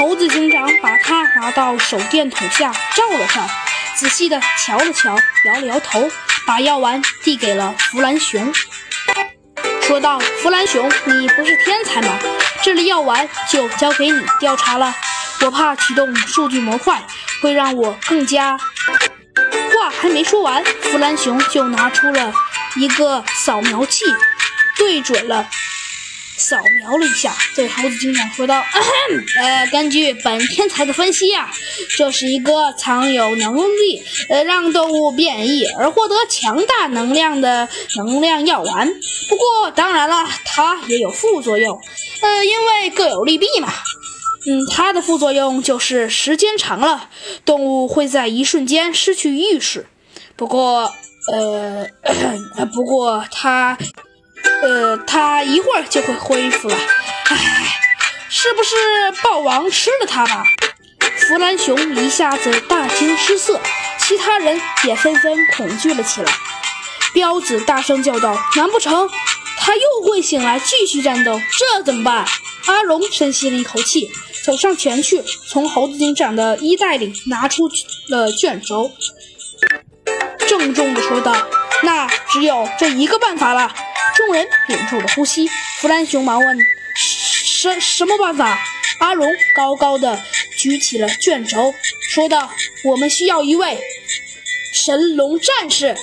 猴子警长把它拿到手电筒下照了照，仔细的瞧了瞧，摇了摇头，把药丸递给了弗兰熊，说道：“弗兰熊，你不是天才吗？这粒药丸就交给你调查了。我怕启动数据模块会让我更加……”话还没说完，弗兰熊就拿出了一个扫描器，对准了。扫描了一下，对猴子警长说道：“ 呃，根据本天才的分析呀，这是一个藏有能力呃让动物变异而获得强大能量的能量药丸。不过，当然了，它也有副作用，呃，因为各有利弊嘛。嗯，它的副作用就是时间长了，动物会在一瞬间失去意识。不过，呃，不过它。”呃，他一会儿就会恢复了。唉，是不是豹王吃了他吧？弗兰熊一下子大惊失色，其他人也纷纷恐惧了起来。彪子大声叫道：“难不成他又会醒来继续战斗？这怎么办？”阿龙深吸了一口气，走上前去，从猴子警长的衣袋里拿出了卷轴，郑重地说道：“那只有这一个办法了。”众人屏住了呼吸，弗兰熊忙问：“什什么办法？”阿龙高高的举起了卷轴，说道：“我们需要一位神龙战士。”